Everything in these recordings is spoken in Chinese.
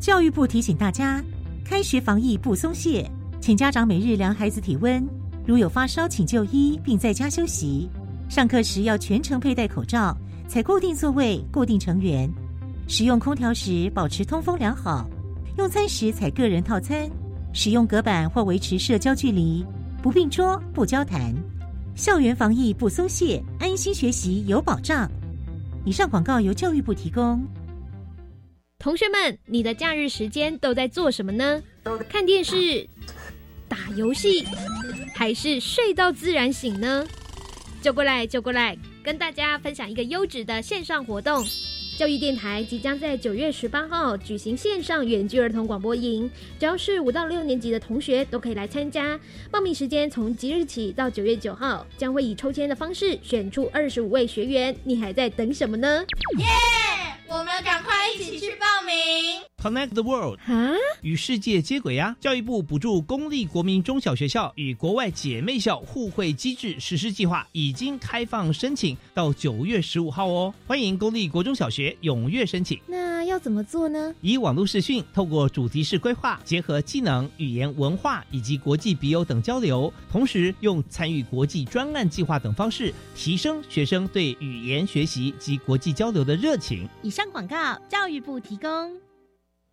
教育部提醒大家，开学防疫不松懈，请家长每日量孩子体温，如有发烧请就医，并在家休息。上课时要全程佩戴口罩，采固定座位、固定成员。使用空调时保持通风良好。用餐时采个人套餐。使用隔板或维持社交距离，不并桌、不交谈。校园防疫不松懈，安心学习有保障。以上广告由教育部提供。同学们，你的假日时间都在做什么呢？看电视、打游戏，还是睡到自然醒呢？就过来，就过来，跟大家分享一个优质的线上活动。教育电台即将在九月十八号举行线上远距儿童广播营，只要是五到六年级的同学都可以来参加。报名时间从即日起到九月九号，将会以抽签的方式选出二十五位学员。你还在等什么呢？耶！我们赶快一起去报名。Connect the world，啊，与世界接轨呀！教育部补助公立国民中小学校与国外姐妹校互惠机制实施计划已经开放申请，到九月十五号哦。欢迎公立国中小学踊跃申请。那要怎么做呢？以网络视讯，透过主题式规划，结合技能、语言、文化以及国际笔友等交流，同时用参与国际专案计划等方式，提升学生对语言学习及国际交流的热情。以上广告，教育部提供。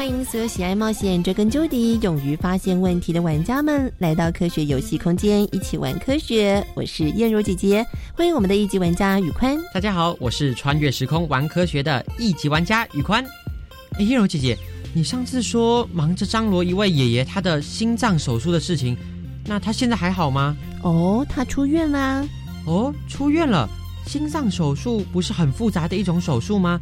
欢迎所有喜爱冒险、追根究底、勇于发现问题的玩家们来到科学游戏空间，一起玩科学。我是燕如姐姐，欢迎我们的一级玩家宇宽。大家好，我是穿越时空玩科学的一级玩家宇宽。哎，燕如姐姐，你上次说忙着张罗一位爷爷他的心脏手术的事情，那他现在还好吗？哦，他出院啦。哦，出院了。心脏手术不是很复杂的一种手术吗？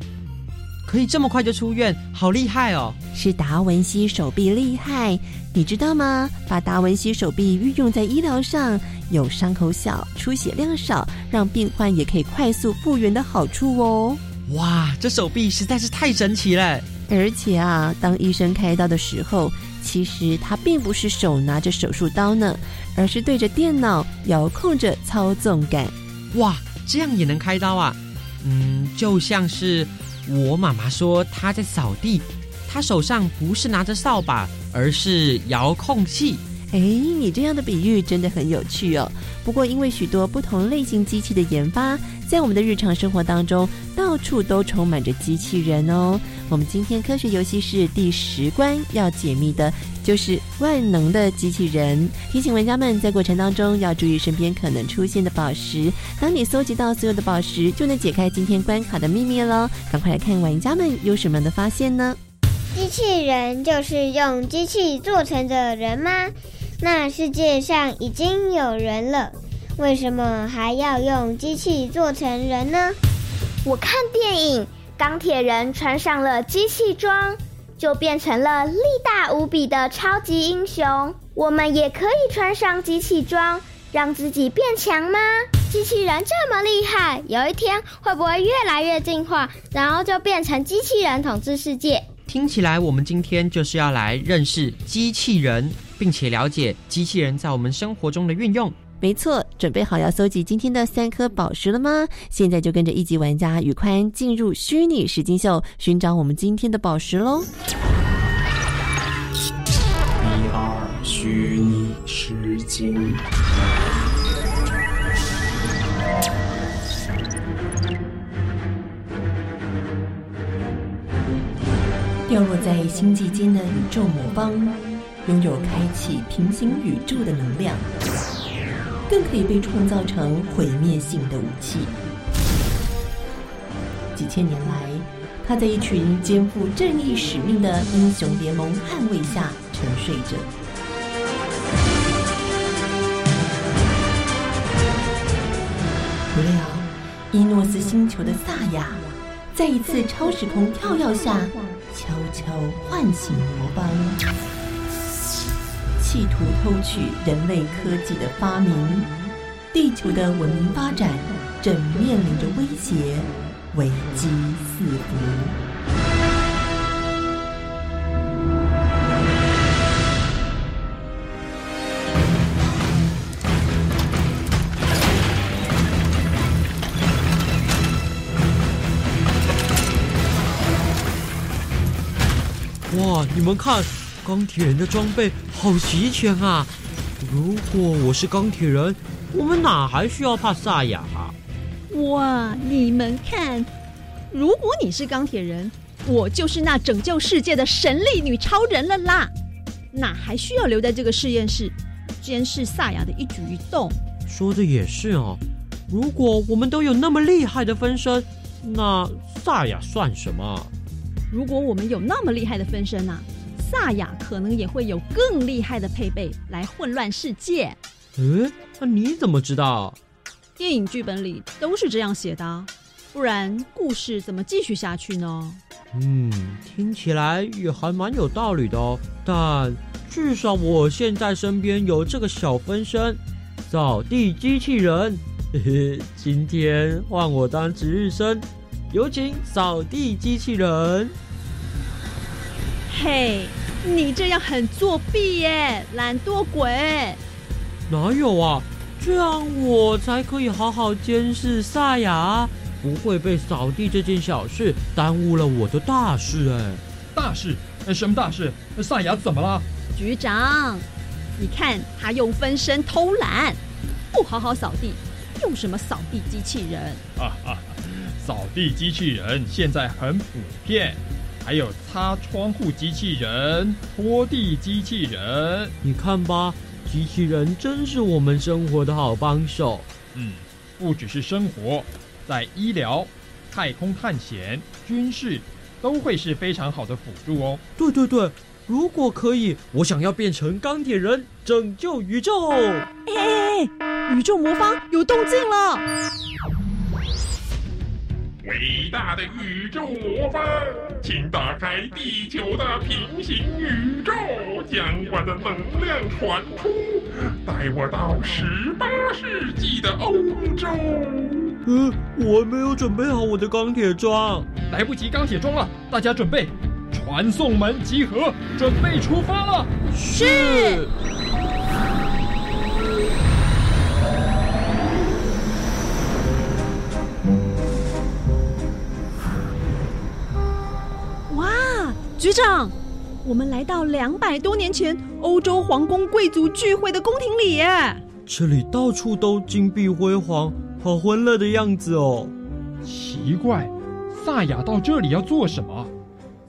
可以这么快就出院，好厉害哦！是达文西手臂厉害，你知道吗？把达文西手臂运用在医疗上，有伤口小、出血量少，让病患也可以快速复原的好处哦。哇，这手臂实在是太神奇了！而且啊，当医生开刀的时候，其实他并不是手拿着手术刀呢，而是对着电脑遥控着操纵杆。哇，这样也能开刀啊？嗯，就像是。我妈妈说她在扫地，她手上不是拿着扫把，而是遥控器。哎，你这样的比喻真的很有趣哦。不过，因为许多不同类型机器的研发，在我们的日常生活当中，到处都充满着机器人哦。我们今天科学游戏室第十关要解密的就是万能的机器人。提醒玩家们在过程当中要注意身边可能出现的宝石。当你搜集到所有的宝石，就能解开今天关卡的秘密喽。赶快来看玩家们有什么样的发现呢？机器人就是用机器做成的人吗？那世界上已经有人了，为什么还要用机器做成人呢？我看电影，钢铁人穿上了机器装，就变成了力大无比的超级英雄。我们也可以穿上机器装，让自己变强吗？机器人这么厉害，有一天会不会越来越进化，然后就变成机器人统治世界？听起来，我们今天就是要来认识机器人，并且了解机器人在我们生活中的运用。没错，准备好要搜集今天的三颗宝石了吗？现在就跟着一级玩家宇宽进入虚拟石金秀，寻找我们今天的宝石喽第二虚拟石金。掉落在星际间的宇宙魔方，拥有开启平行宇宙的能量，更可以被创造成毁灭性的武器。几千年来，他在一群肩负正义使命的英雄联盟捍卫下沉睡着。不料，伊诺斯星球的萨亚，在一次超时空跳跃下，悄悄唤醒魔方，企图偷取人类科技的发明。地球的文明发展正面临着威胁。危机四伏。哇！你们看，钢铁人的装备好齐全啊！如果我是钢铁人，我们哪还需要怕萨亚？哇！你们看，如果你是钢铁人，我就是那拯救世界的神力女超人了啦！哪还需要留在这个实验室监视萨亚的一举一动？说的也是哦。如果我们都有那么厉害的分身，那萨亚算什么？如果我们有那么厉害的分身啊，萨亚可能也会有更厉害的配备来混乱世界。嗯，那你怎么知道？电影剧本里都是这样写的，不然故事怎么继续下去呢？嗯，听起来也还蛮有道理的哦。但至少我现在身边有这个小分身——扫地机器人。嘿嘿，今天换我当值日生，有请扫地机器人。嘿，你这样很作弊耶，懒惰鬼！哪有啊？这样我才可以好好监视萨雅，不会被扫地这件小事耽误了我的大事。哎，大事？什么大事？萨雅怎么了？局长，你看他用分身偷懒，不好好扫地，用什么扫地机器人？啊啊！扫地机器人现在很普遍，还有擦窗户机器人、拖地机器人，你看吧。机器人真是我们生活的好帮手。嗯，不只是生活，在医疗、太空探险、军事，都会是非常好的辅助哦。对对对，如果可以，我想要变成钢铁人，拯救宇宙。哎，宇宙魔方有动静了。伟大的宇宙魔方，请打开地球的平行宇宙，将我的能量传出，带我到十八世纪的欧洲。嗯，我没有准备好我的钢铁装，来不及钢铁装了。大家准备，传送门集合，准备出发了。是。局长，我们来到两百多年前欧洲皇宫贵族聚会的宫廷里耶。这里到处都金碧辉煌，好欢乐的样子哦。奇怪，萨雅到这里要做什么？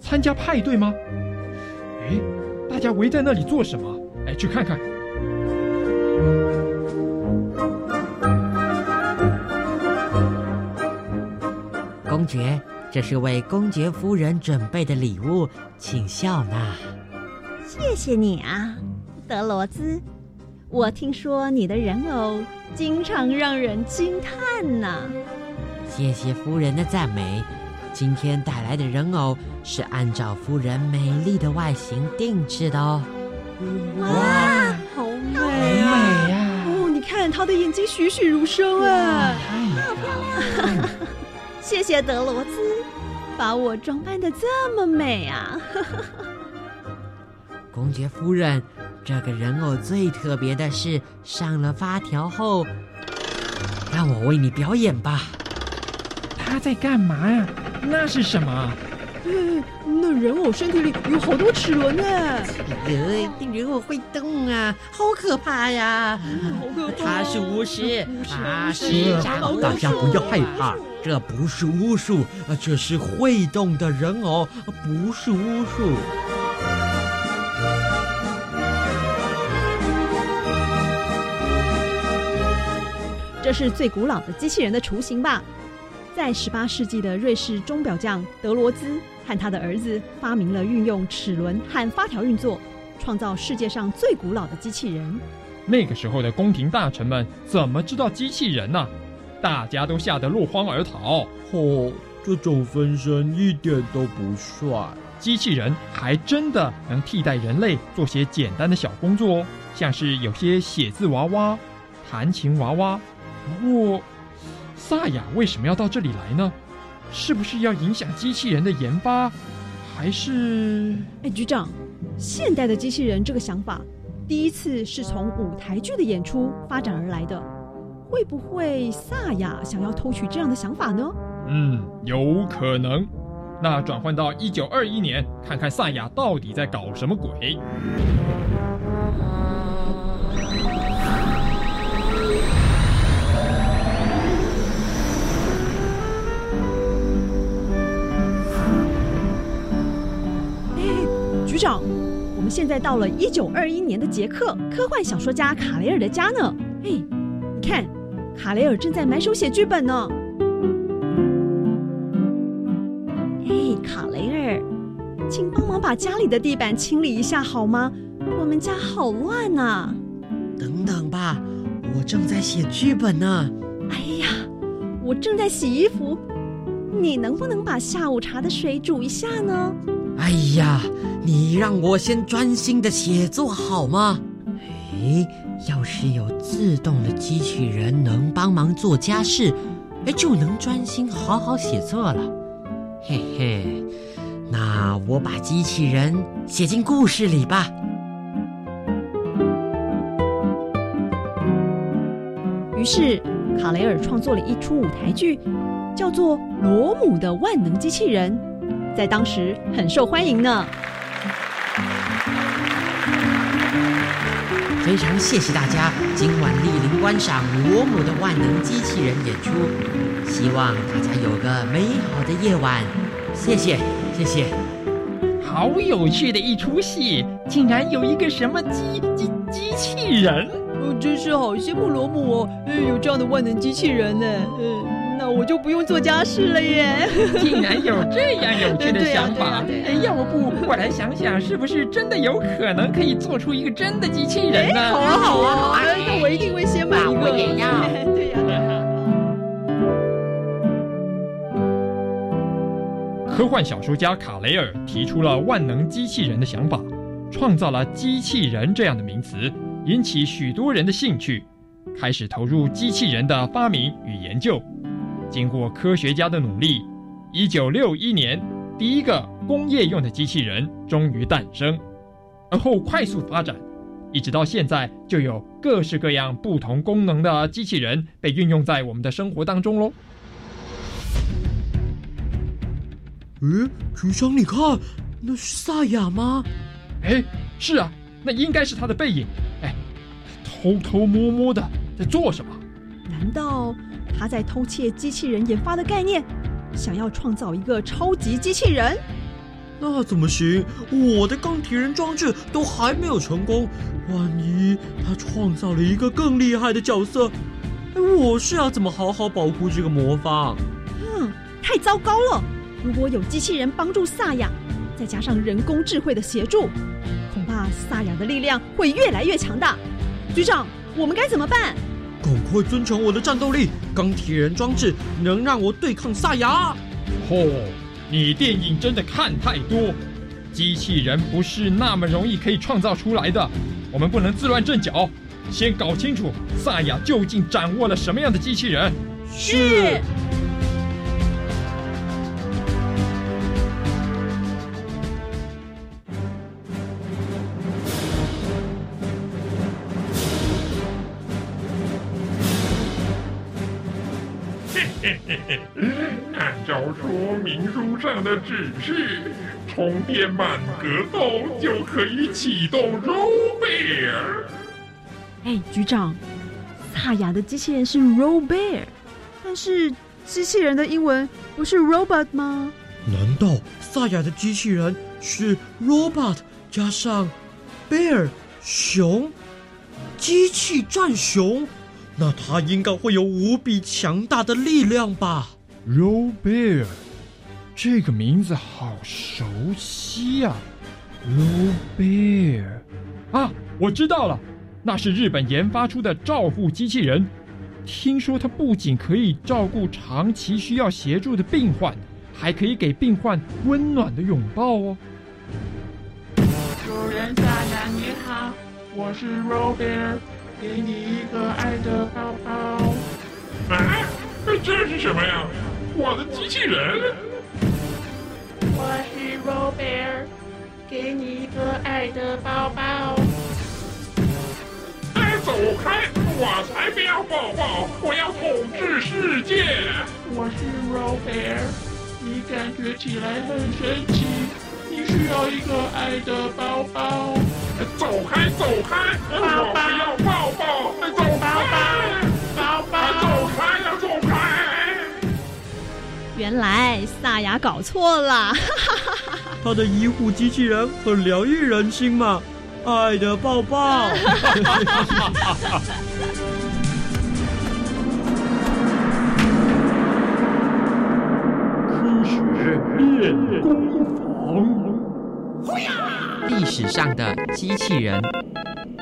参加派对吗？哎，大家围在那里做什么？哎，去看看。公爵。这是为公爵夫人准备的礼物，请笑纳。谢谢你啊，德罗兹。我听说你的人偶经常让人惊叹呢。谢谢夫人的赞美。今天带来的人偶是按照夫人美丽的外形定制的哦。哇，好美啊！哦，你看她的眼睛栩栩如生啊，好漂亮。谢谢德罗兹，把我装扮的这么美啊！公爵夫人，这个人偶最特别的是上了发条后，让我为你表演吧。他在干嘛呀？那是什么？那人偶身体里有好多齿轮呢！呃，人偶会动啊，好可怕呀！好可怕！他是巫师，他是大家不要害怕。这不是巫术，这是会动的人偶，不是巫术。这是最古老的机器人的雏形吧？在十八世纪的瑞士钟表匠德罗兹和他的儿子发明了运用齿轮和发条运作，创造世界上最古老的机器人。那个时候的宫廷大臣们怎么知道机器人呢？大家都吓得落荒而逃。哦，这种分身一点都不帅。机器人还真的能替代人类做些简单的小工作哦，像是有些写字娃娃、弹琴娃娃。不过，萨雅为什么要到这里来呢？是不是要影响机器人的研发，还是……哎，局长，现代的机器人这个想法，第一次是从舞台剧的演出发展而来的。会不会萨亚想要偷取这样的想法呢？嗯，有可能。那转换到一九二一年，看看萨亚到底在搞什么鬼。局长，我们现在到了一九二一年的捷克科幻小说家卡雷尔的家呢。哎，你看，卡雷尔正在埋手写剧本呢。哎，卡雷尔，请帮忙把家里的地板清理一下好吗？我们家好乱呐。等等吧，我正在写剧本呢。哎呀，我正在洗衣服，你能不能把下午茶的水煮一下呢？哎呀，你让我先专心的写作好吗？哎，要是有自动的机器人能帮忙做家事，哎，就能专心好好写作了。嘿嘿，那我把机器人写进故事里吧。于是，卡雷尔创作了一出舞台剧，叫做《罗姆的万能机器人》。在当时很受欢迎呢。非常谢谢大家今晚莅临观赏罗姆的万能机器人演出，希望大家有个美好的夜晚。谢谢，谢谢。好有趣的一出戏，竟然有一个什么机机机器人？我真是好羡慕罗姆哦，有这样的万能机器人呢。那我就不用做家事了耶！竟然有这样有趣的想法！要不我来想想，是不是真的有可能可以做出一个真的机器人呢？好啊好啊！那我一定会先买一个。我也要。对呀。科幻小说家卡雷尔提出了万能机器人的想法，创造了机器人这样的名词，引起许多人的兴趣，开始投入机器人的发明与研究。经过科学家的努力，一九六一年，第一个工业用的机器人终于诞生，而后快速发展，一直到现在，就有各式各样不同功能的机器人被运用在我们的生活当中喽。诶，局长，你看，那是萨亚吗？哎，是啊，那应该是他的背影。哎，偷偷摸摸的在做什么？难道？他在偷窃机器人研发的概念，想要创造一个超级机器人。那怎么行？我的钢铁人装置都还没有成功，万一他创造了一个更厉害的角色，我是要怎么好好保护这个魔方？嗯，太糟糕了！如果有机器人帮助萨雅，再加上人工智慧的协助，恐怕萨雅的力量会越来越强大。局长，我们该怎么办？赶快增强我的战斗力！钢铁人装置能让我对抗萨亚。嚯，你电影真的看太多，机器人不是那么容易可以创造出来的。我们不能自乱阵脚，先搞清楚萨亚究竟掌握了什么样的机器人。是。照说明书上的指示，充电满格后就可以启动 Robear。哎，局长，萨雅的机器人是 Robear，但是机器人的英文不是 robot 吗？难道萨雅的机器人是 robot 加上 bear 熊，机器战熊？那它应该会有无比强大的力量吧？Ro Bear，这个名字好熟悉呀！Robert，啊，我知道了，那是日本研发出的照护机器人。听说它不仅可以照顾长期需要协助的病患，还可以给病患温暖的拥抱哦。主人大人你好，我是 Robert，。给你一个爱的抱抱。啊，这是什么呀？我的机器人。我是 Robert，给你一个爱的抱抱。哎，走开！我才不要抱抱，我要统治世界。我是 Robert，你感觉起来很神奇，你需要一个爱的抱抱。走开，走开！我不要抱抱！走开！原来萨雅搞错了，他的医护机器人很疗愈人心嘛，爱的抱抱。科学练功房。历史上的机器人，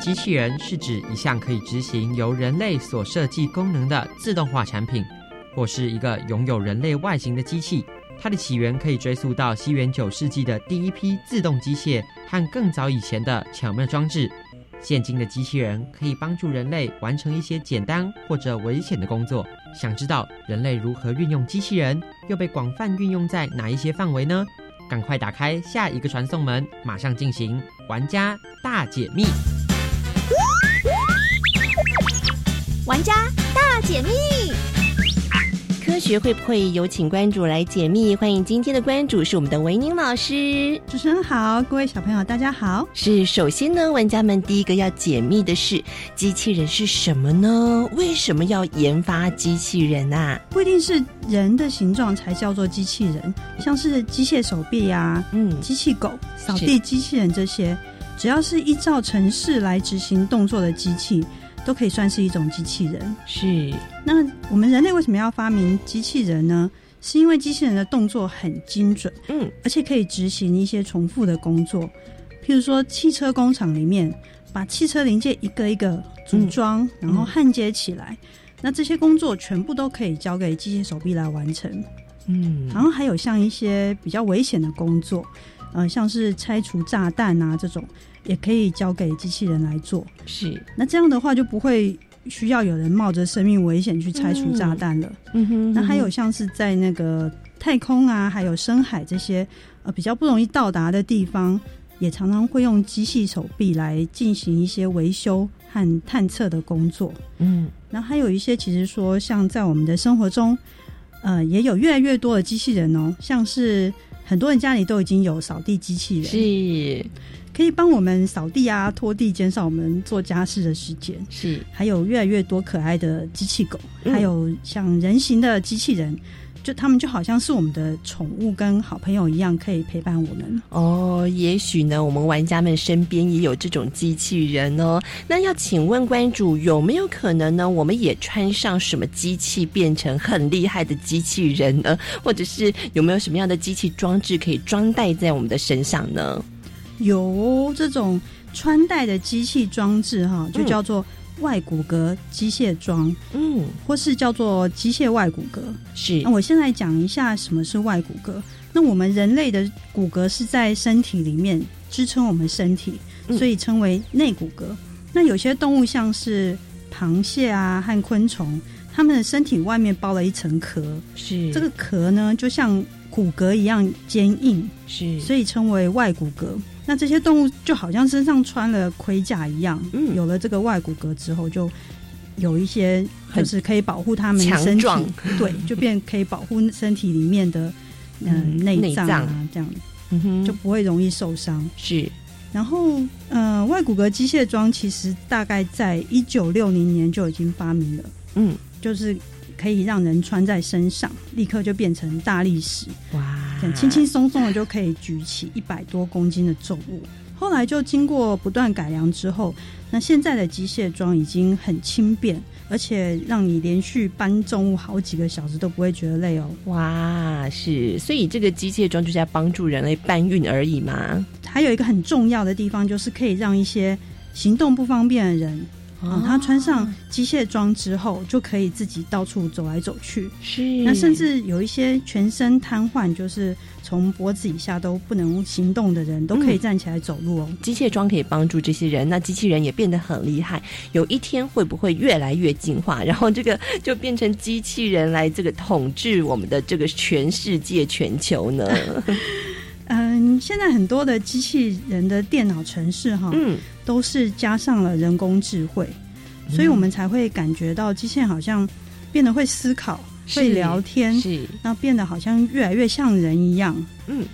机器人是指一项可以执行由人类所设计功能的自动化产品，或是一个拥有人类外形的机器。它的起源可以追溯到西元九世纪的第一批自动机械和更早以前的巧妙装置。现今的机器人可以帮助人类完成一些简单或者危险的工作。想知道人类如何运用机器人，又被广泛运用在哪一些范围呢？赶快打开下一个传送门，马上进行玩家大解密。玩家大解密，科学会不会有请关主来解密？欢迎今天的关主是我们的维宁老师。主持人好，各位小朋友大家好。是，首先呢，玩家们第一个要解密的是机器人是什么呢？为什么要研发机器人啊？不一定是人的形状才叫做机器人，像是机械手臂呀，嗯，机器狗、扫地机器人这些，只要是依照程式来执行动作的机器。都可以算是一种机器人。是，那我们人类为什么要发明机器人呢？是因为机器人的动作很精准，嗯，而且可以执行一些重复的工作。譬如说，汽车工厂里面把汽车零件一个一个组装，然后焊接起来，那这些工作全部都可以交给机械手臂来完成。嗯，然后还有像一些比较危险的工作，呃，像是拆除炸弹啊这种。也可以交给机器人来做，是那这样的话就不会需要有人冒着生命危险去拆除炸弹了。嗯哼，那还有像是在那个太空啊，还有深海这些呃比较不容易到达的地方，也常常会用机器手臂来进行一些维修和探测的工作。嗯，然后还有一些其实说像在我们的生活中，呃，也有越来越多的机器人哦，像是很多人家里都已经有扫地机器人。是。可以帮我们扫地啊、拖地，减少我们做家事的时间。是，还有越来越多可爱的机器狗，还有像人形的机器人，就他们就好像是我们的宠物跟好朋友一样，可以陪伴我们。哦，也许呢，我们玩家们身边也有这种机器人哦。那要请问关主，有没有可能呢？我们也穿上什么机器，变成很厉害的机器人呢？或者是有没有什么样的机器装置可以装戴在我们的身上呢？有这种穿戴的机器装置哈，就叫做外骨骼机械装，嗯，或是叫做机械外骨骼。是，那我现在讲一下什么是外骨骼。那我们人类的骨骼是在身体里面支撑我们身体，所以称为内骨骼。那有些动物像是螃蟹啊和昆虫，它们的身体外面包了一层壳，是这个壳呢，就像骨骼一样坚硬，是，所以称为外骨骼。那这些动物就好像身上穿了盔甲一样，嗯，有了这个外骨骼之后，就有一些就是可以保护它们身体，对，就变可以保护身体里面的嗯内脏啊，这样，嗯哼，就不会容易受伤。是，然后呃，外骨骼机械装其实大概在一九六零年就已经发明了，嗯，就是可以让人穿在身上，立刻就变成大力士。哇！轻轻松松的就可以举起一百多公斤的重物。后来就经过不断改良之后，那现在的机械装已经很轻便，而且让你连续搬重物好几个小时都不会觉得累哦。哇，是，所以这个机械装就是在帮助人类搬运而已嘛。还有一个很重要的地方，就是可以让一些行动不方便的人。哦，他穿上机械装之后，就可以自己到处走来走去。是，那甚至有一些全身瘫痪，就是从脖子以下都不能行动的人，都可以站起来走路哦。机械装可以帮助这些人，那机器人也变得很厉害。有一天会不会越来越进化，然后这个就变成机器人来这个统治我们的这个全世界、全球呢？嗯，现在很多的机器人的电脑程式哈，嗯，都是加上了人工智慧，所以我们才会感觉到机器人好像变得会思考、会聊天，是，那变得好像越来越像人一样。嗯，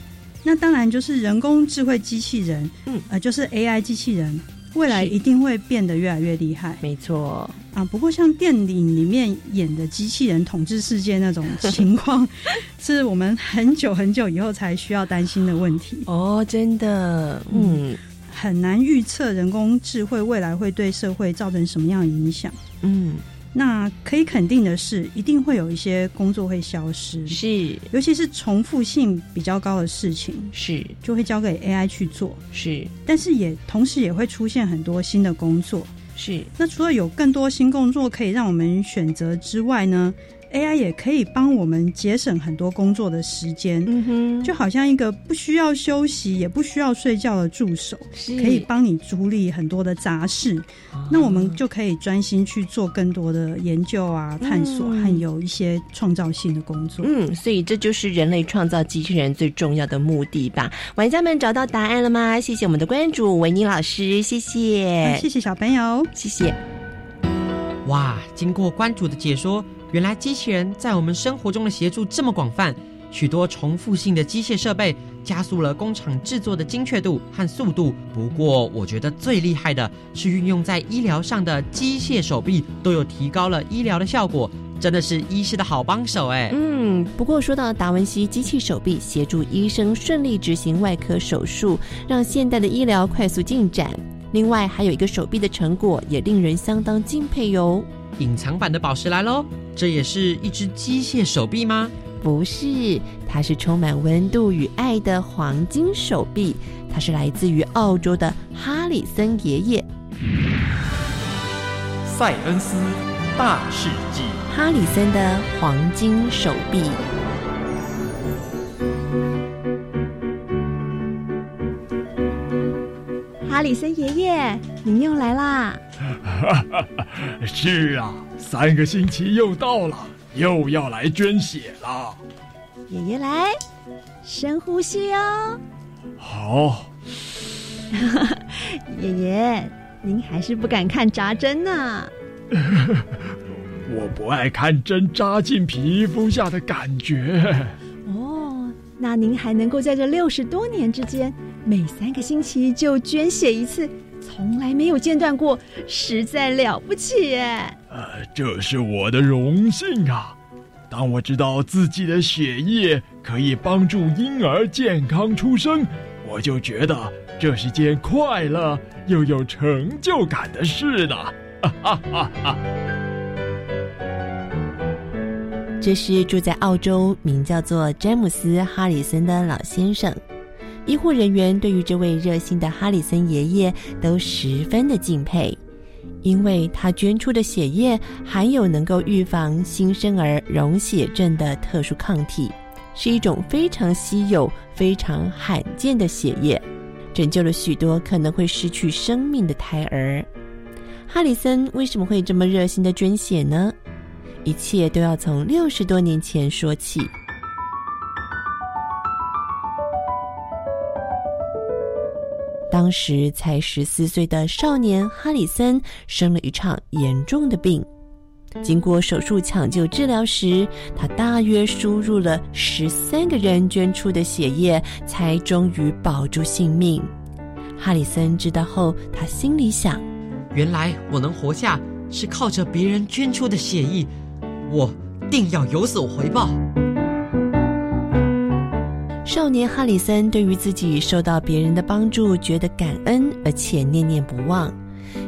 那当然就是人工智慧机器人，嗯，呃，就是 AI 机器人。未来一定会变得越来越厉害，没错啊。不过像电影里面演的机器人统治世界那种情况，是我们很久很久以后才需要担心的问题哦。真的，嗯，很难预测人工智慧未来会对社会造成什么样的影响。嗯。那可以肯定的是，一定会有一些工作会消失，是，尤其是重复性比较高的事情，是，就会交给 AI 去做，是。但是也同时也会出现很多新的工作，是。那除了有更多新工作可以让我们选择之外呢？AI 也可以帮我们节省很多工作的时间，嗯哼，就好像一个不需要休息也不需要睡觉的助手，可以帮你处理很多的杂事。那我们就可以专心去做更多的研究啊、探索，还有一些创造性的工作。嗯，所以这就是人类创造机器人最重要的目的吧？玩家们找到答案了吗？谢谢我们的关注维尼老师，谢谢，谢谢小朋友，谢谢。哇，经过关主的解说。原来机器人在我们生活中的协助这么广泛，许多重复性的机械设备加速了工厂制作的精确度和速度。不过，我觉得最厉害的是运用在医疗上的机械手臂，都有提高了医疗的效果，真的是医师的好帮手哎。嗯，不过说到达文西机器手臂协助医生顺利执行外科手术，让现代的医疗快速进展。另外，还有一个手臂的成果也令人相当敬佩哟。隐藏版的宝石来喽！这也是一只机械手臂吗？不是，它是充满温度与爱的黄金手臂。它是来自于澳洲的哈里森爷爷。塞恩斯大世纪，哈里森的黄金手臂。里森爷爷，您又来啦！是啊，三个星期又到了，又要来捐血了。爷爷来，深呼吸哦。好。爷爷，您还是不敢看扎针呢。我不爱看针扎进皮肤下的感觉。哦，那您还能够在这六十多年之间？每三个星期就捐血一次，从来没有间断过，实在了不起耶！呃，这是我的荣幸啊！当我知道自己的血液可以帮助婴儿健康出生，我就觉得这是件快乐又有成就感的事呢！哈哈哈哈！这是住在澳洲，名叫做詹姆斯·哈里森的老先生。医护人员对于这位热心的哈里森爷爷都十分的敬佩，因为他捐出的血液含有能够预防新生儿溶血症的特殊抗体，是一种非常稀有、非常罕见的血液，拯救了许多可能会失去生命的胎儿。哈里森为什么会这么热心的捐血呢？一切都要从六十多年前说起。当时才十四岁的少年哈里森生了一场严重的病，经过手术抢救治疗时，他大约输入了十三个人捐出的血液，才终于保住性命。哈里森知道后，他心里想：原来我能活下是靠着别人捐出的血液，我定要有所回报。少年哈里森对于自己受到别人的帮助觉得感恩，而且念念不忘。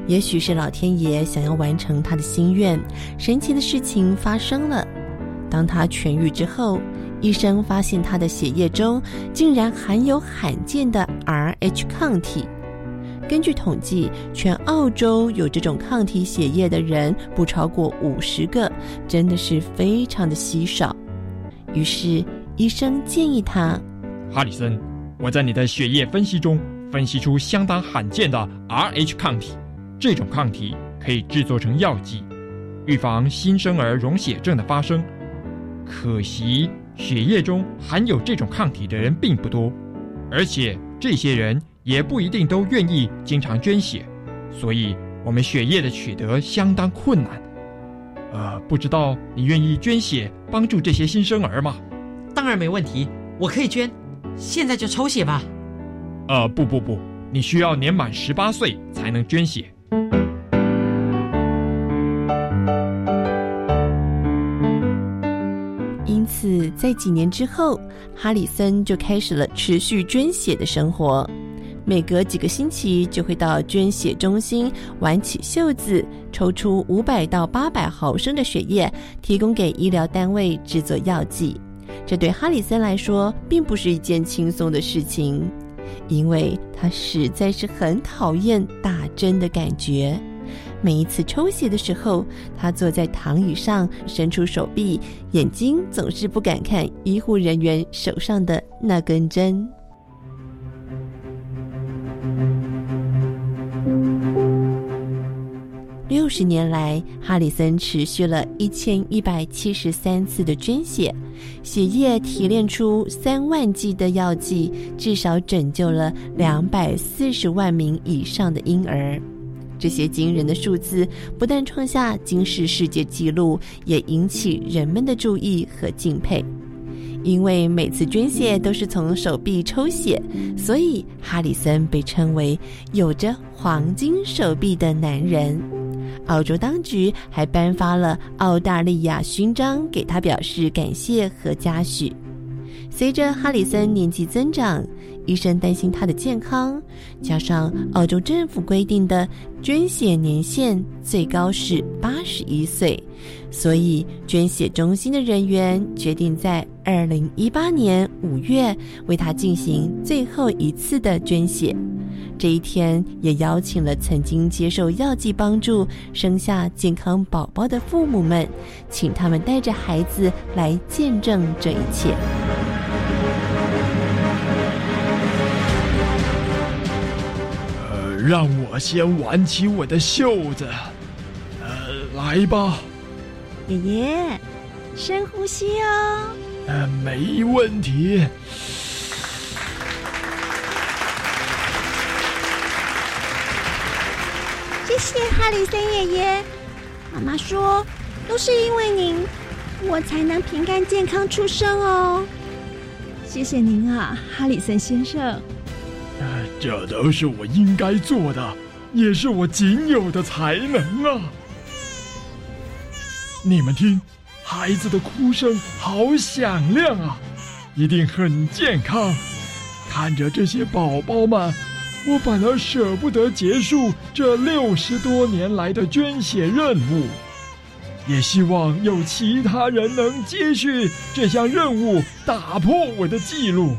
也许是老天爷想要完成他的心愿，神奇的事情发生了。当他痊愈之后，医生发现他的血液中竟然含有罕见的 Rh 抗体。根据统计，全澳洲有这种抗体血液的人不超过五十个，真的是非常的稀少。于是医生建议他。哈里森，我在你的血液分析中分析出相当罕见的 Rh 抗体，这种抗体可以制作成药剂，预防新生儿溶血症的发生。可惜血液中含有这种抗体的人并不多，而且这些人也不一定都愿意经常捐血，所以我们血液的取得相当困难。呃，不知道你愿意捐血帮助这些新生儿吗？当然没问题，我可以捐。现在就抽血吧。呃，不不不，你需要年满十八岁才能捐血。因此，在几年之后，哈里森就开始了持续捐血的生活。每隔几个星期，就会到捐血中心挽起袖子，抽出五百到八百毫升的血液，提供给医疗单位制作药剂。这对哈里森来说并不是一件轻松的事情，因为他实在是很讨厌打针的感觉。每一次抽血的时候，他坐在躺椅上，伸出手臂，眼睛总是不敢看医护人员手上的那根针。六十年来，哈里森持续了一千一百七十三次的捐血，血液提炼出三万剂的药剂，至少拯救了两百四十万名以上的婴儿。这些惊人的数字不但创下惊世世界纪录，也引起人们的注意和敬佩。因为每次捐血都是从手臂抽血，所以哈里森被称为有着黄金手臂的男人。澳洲当局还颁发了澳大利亚勋章给他，表示感谢和嘉许。随着哈里森年纪增长，医生担心他的健康，加上澳洲政府规定的捐血年限最高是八十一岁，所以捐血中心的人员决定在二零一八年五月为他进行最后一次的捐血。这一天也邀请了曾经接受药剂帮助生下健康宝宝的父母们，请他们带着孩子来见证这一切。让我先挽起我的袖子。呃，来吧，爷爷，深呼吸哦。呃，没问题。谢谢哈里森爷爷。妈妈说，都是因为您，我才能平安健康出生哦。谢谢您啊，哈里森先生。这都是我应该做的，也是我仅有的才能啊。你们听，孩子的哭声好响亮啊，一定很健康。看着这些宝宝们。我反而舍不得结束这六十多年来的捐血任务，也希望有其他人能接续这项任务，打破我的记录。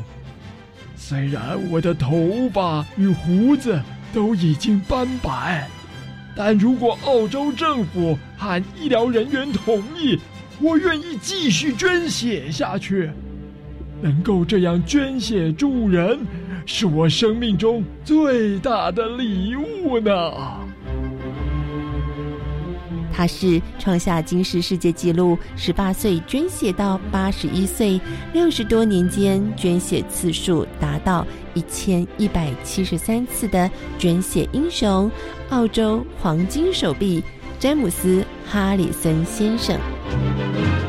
虽然我的头发与胡子都已经斑白，但如果澳洲政府和医疗人员同意，我愿意继续捐血下去。能够这样捐血助人。是我生命中最大的礼物呢。他是创下金氏世界纪录，十八岁捐血到八十一岁，六十多年间捐血次数达到一千一百七十三次的捐血英雄——澳洲黄金手臂詹姆斯·哈里森先生。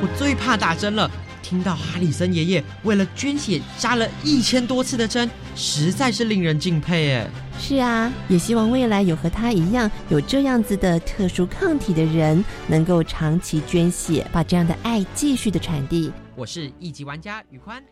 我最怕打针了。听到哈里森爷爷为了捐血扎了一千多次的针，实在是令人敬佩哎。是啊，也希望未来有和他一样有这样子的特殊抗体的人，能够长期捐血，把这样的爱继续的传递。我是一级玩家宇宽。